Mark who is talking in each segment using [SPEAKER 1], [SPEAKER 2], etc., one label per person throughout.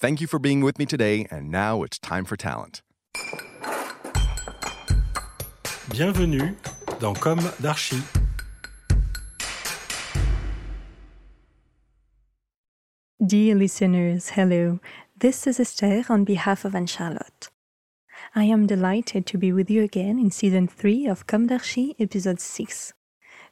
[SPEAKER 1] Thank you for being with me today, and now it's time for talent.
[SPEAKER 2] Bienvenue dans Com d'Archi.
[SPEAKER 3] Dear listeners, hello. This is Esther on behalf of Anne-Charlotte. I am delighted to be with you again in season 3 of Com d'Archi, episode 6.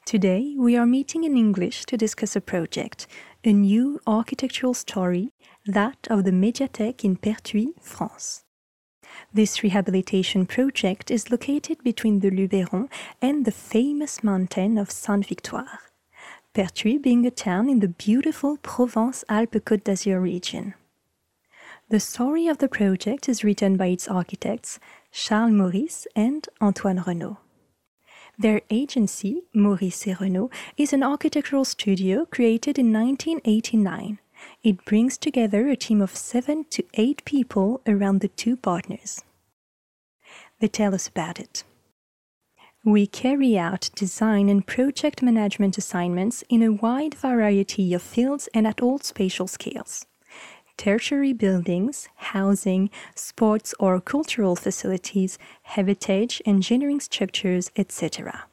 [SPEAKER 3] Today, we are meeting in English to discuss a project, a new architectural story, that of the Médiathèque in Pertuis, France. This rehabilitation project is located between the Luberon and the famous mountain of Sainte-Victoire, Pertuis being a town in the beautiful Provence-Alpes-Côte d'Azur region. The story of the project is written by its architects Charles Morris and Antoine Renaud. Their agency, Morris et Renaud, is an architectural studio created in 1989. It brings together a team of seven to eight people around the two partners. They tell us about it. We carry out design and project management assignments in a wide variety of fields and at all spatial scales tertiary buildings, housing, sports or cultural facilities, heritage, engineering structures, etc.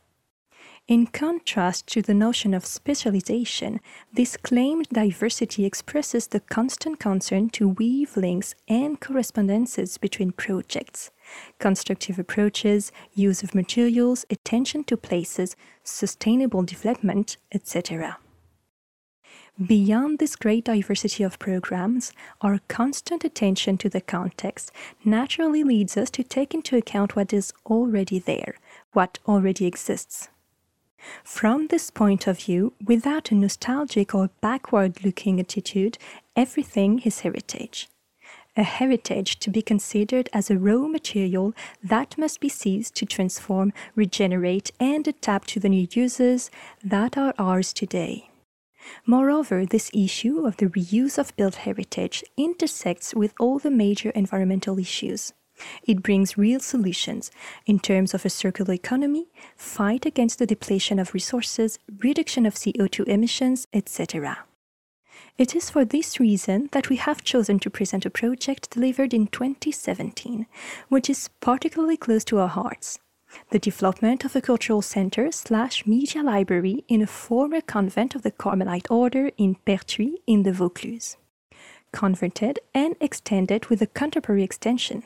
[SPEAKER 3] In contrast to the notion of specialization, this claimed diversity expresses the constant concern to weave links and correspondences between projects, constructive approaches, use of materials, attention to places, sustainable development, etc. Beyond this great diversity of programs, our constant attention to the context naturally leads us to take into account what is already there, what already exists. From this point of view, without a nostalgic or backward looking attitude, everything is heritage. A heritage to be considered as a raw material that must be seized to transform, regenerate, and adapt to the new uses that are ours today. Moreover, this issue of the reuse of built heritage intersects with all the major environmental issues. It brings real solutions in terms of a circular economy, fight against the depletion of resources, reduction of CO2 emissions, etc. It is for this reason that we have chosen to present a project delivered in 2017, which is particularly close to our hearts the development of a cultural center slash media library in a former convent of the Carmelite order in Pertuis in the Vaucluse, converted and extended with a contemporary extension.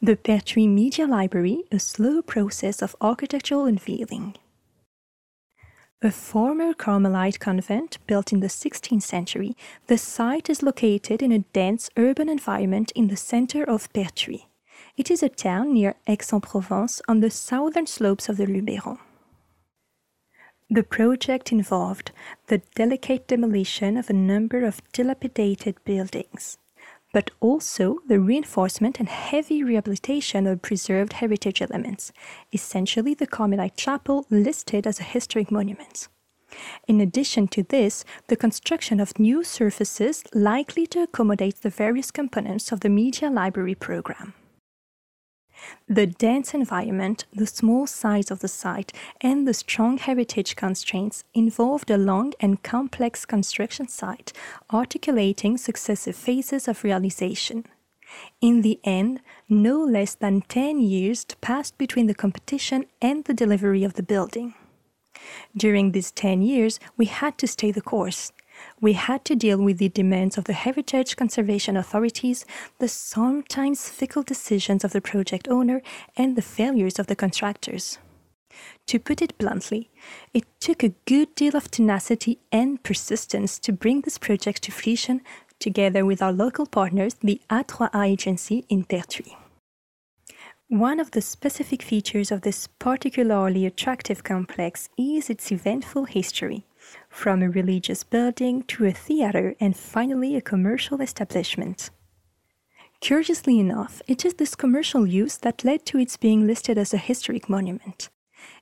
[SPEAKER 3] The Pertuis Media Library, a slow process of architectural unveiling. A former Carmelite convent built in the 16th century, the site is located in a dense urban environment in the center of Pertuis. It is a town near Aix-en-Provence on the southern slopes of the Luberon. The project involved the delicate demolition of a number of dilapidated buildings, but also the reinforcement and heavy rehabilitation of preserved heritage elements, essentially the Carmelite Chapel listed as a historic monument. In addition to this, the construction of new surfaces likely to accommodate the various components of the media library program. The dense environment, the small size of the site, and the strong heritage constraints involved a long and complex construction site, articulating successive phases of realization. In the end, no less than 10 years passed between the competition and the delivery of the building. During these 10 years, we had to stay the course. We had to deal with the demands of the heritage conservation authorities, the sometimes fickle decisions of the project owner, and the failures of the contractors. To put it bluntly, it took a good deal of tenacity and persistence to bring this project to fruition, together with our local partners, the A3A agency in Pertuis. One of the specific features of this particularly attractive complex is its eventful history, from a religious building to a theater and finally a commercial establishment. Curiously enough, it is this commercial use that led to its being listed as a historic monument.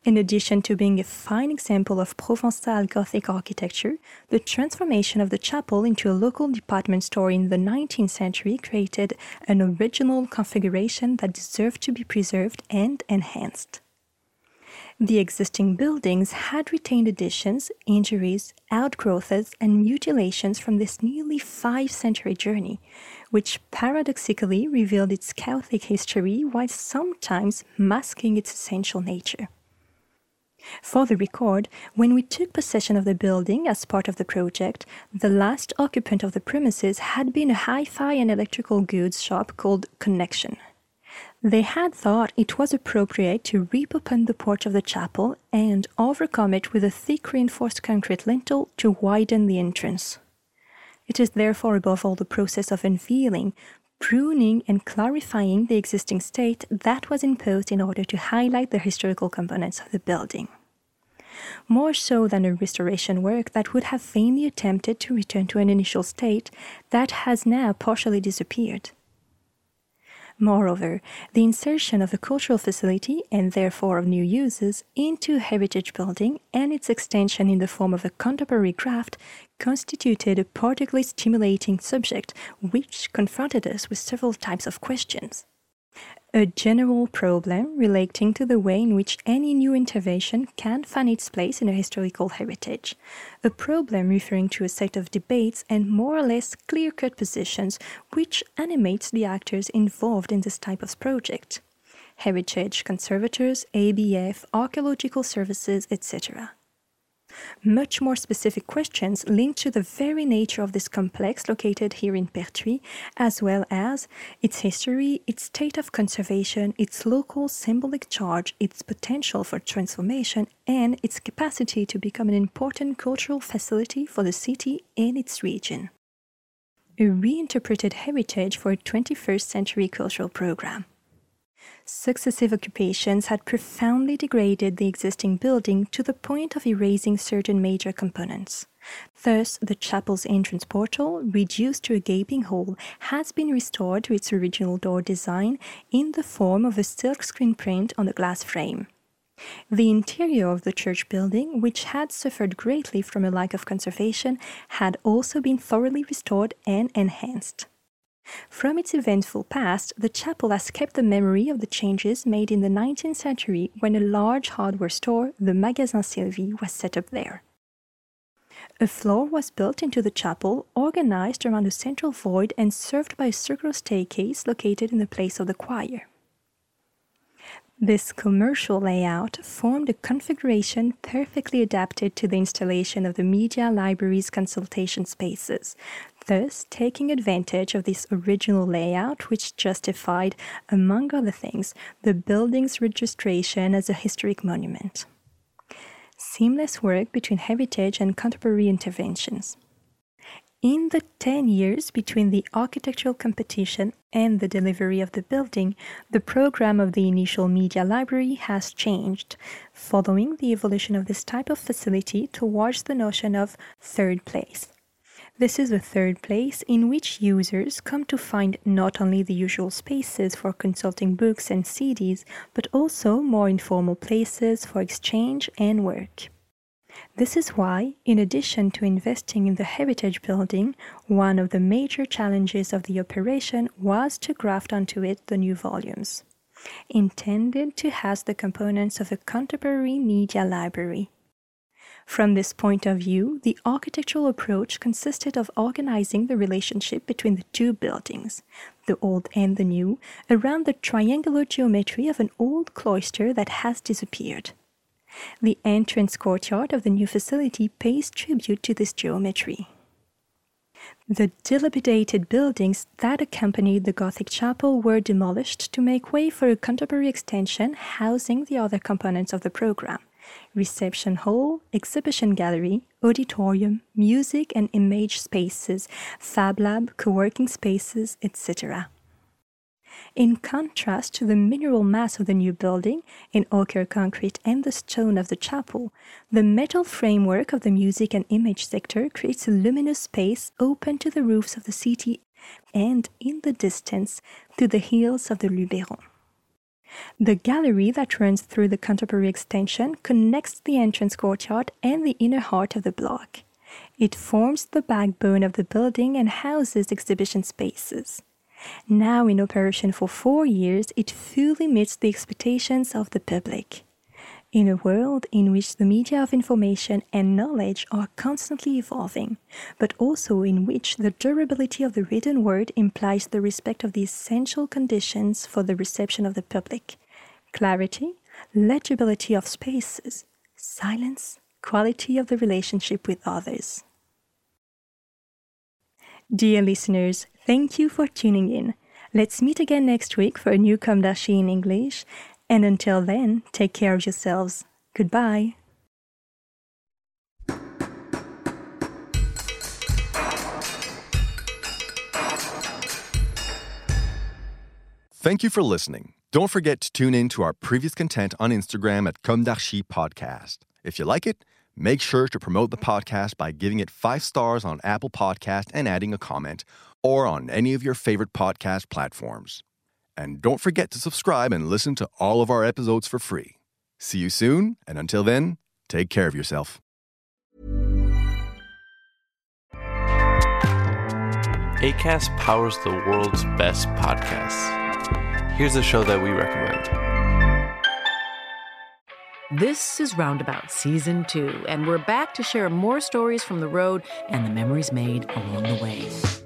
[SPEAKER 3] In addition to being a fine example of Provençal Gothic architecture, the transformation of the chapel into a local department store in the 19th century created an original configuration that deserved to be preserved and enhanced. The existing buildings had retained additions, injuries, outgrowths, and mutilations from this nearly five century journey, which paradoxically revealed its Catholic history while sometimes masking its essential nature. For the record, when we took possession of the building as part of the project, the last occupant of the premises had been a hi fi and electrical goods shop called Connection. They had thought it was appropriate to rip open the porch of the chapel and overcome it with a thick reinforced concrete lintel to widen the entrance. It is therefore above all the process of unveiling, pruning, and clarifying the existing state that was imposed in order to highlight the historical components of the building more so than a restoration work that would have vainly attempted to return to an initial state that has now partially disappeared. Moreover, the insertion of a cultural facility and therefore of new uses into heritage building and its extension in the form of a contemporary craft constituted a particularly stimulating subject which confronted us with several types of questions a general problem relating to the way in which any new intervention can find its place in a historical heritage, a problem referring to a set of debates and more or less clear cut positions which animates the actors involved in this type of project. Heritage conservators, ABF, archaeological services, etc much more specific questions linked to the very nature of this complex located here in Pertuis, as well as its history, its state of conservation, its local symbolic charge, its potential for transformation, and its capacity to become an important cultural facility for the city and its region. A reinterpreted heritage for a 21st century cultural program successive occupations had profoundly degraded the existing building to the point of erasing certain major components. Thus, the chapel's entrance portal, reduced to a gaping hole, has been restored to its original door design in the form of a silkscreen print on the glass frame. The interior of the church building, which had suffered greatly from a lack of conservation, had also been thoroughly restored and enhanced. From its eventful past, the chapel has kept the memory of the changes made in the 19th century when a large hardware store, the Magasin Sylvie, was set up there. A floor was built into the chapel, organized around a central void and served by a circular staircase located in the place of the choir. This commercial layout formed a configuration perfectly adapted to the installation of the media library's consultation spaces, thus taking advantage of this original layout, which justified, among other things, the building's registration as a historic monument. Seamless work between heritage and contemporary interventions. In the 10 years between the architectural competition and the delivery of the building, the program of the initial media library has changed, following the evolution of this type of facility towards the notion of third place. This is a third place in which users come to find not only the usual spaces for consulting books and CDs, but also more informal places for exchange and work. This is why, in addition to investing in the heritage building, one of the major challenges of the operation was to graft onto it the new volumes, intended to house the components of a contemporary media library. From this point of view, the architectural approach consisted of organizing the relationship between the two buildings, the old and the new, around the triangular geometry of an old cloister that has disappeared. The entrance courtyard of the new facility pays tribute to this geometry. The dilapidated buildings that accompanied the Gothic chapel were demolished to make way for a contemporary extension housing the other components of the program reception hall, exhibition gallery, auditorium, music and image spaces, fab lab, co working spaces, etc. In contrast to the mineral mass of the new building, in ochre concrete and the stone of the chapel, the metal framework of the music and image sector creates a luminous space open to the roofs of the city and, in the distance, to the hills of the Luberon. The gallery that runs through the contemporary extension connects the entrance courtyard and the inner heart of the block. It forms the backbone of the building and houses exhibition spaces. Now in operation for four years, it fully meets the expectations of the public. In a world in which the media of information and knowledge are constantly evolving, but also in which the durability of the written word implies the respect of the essential conditions for the reception of the public clarity, legibility of spaces, silence, quality of the relationship with others. Dear listeners, thank you for tuning in. Let's meet again next week for a new d'Archi in English. And until then, take care of yourselves. Goodbye.
[SPEAKER 1] Thank you for listening. Don't forget to tune in to our previous content on Instagram at Comme Podcast. If you like it, make sure to promote the podcast by giving it five stars on Apple Podcast and adding a comment, or on any of your favorite podcast platforms. And don't forget to subscribe and listen to all of our episodes for free. See you soon, and until then, take care of yourself.
[SPEAKER 4] ACAST powers the world's best podcasts. Here's a show that we recommend.
[SPEAKER 5] This is Roundabout Season 2, and we're back to share more stories from the road and the memories made along the way.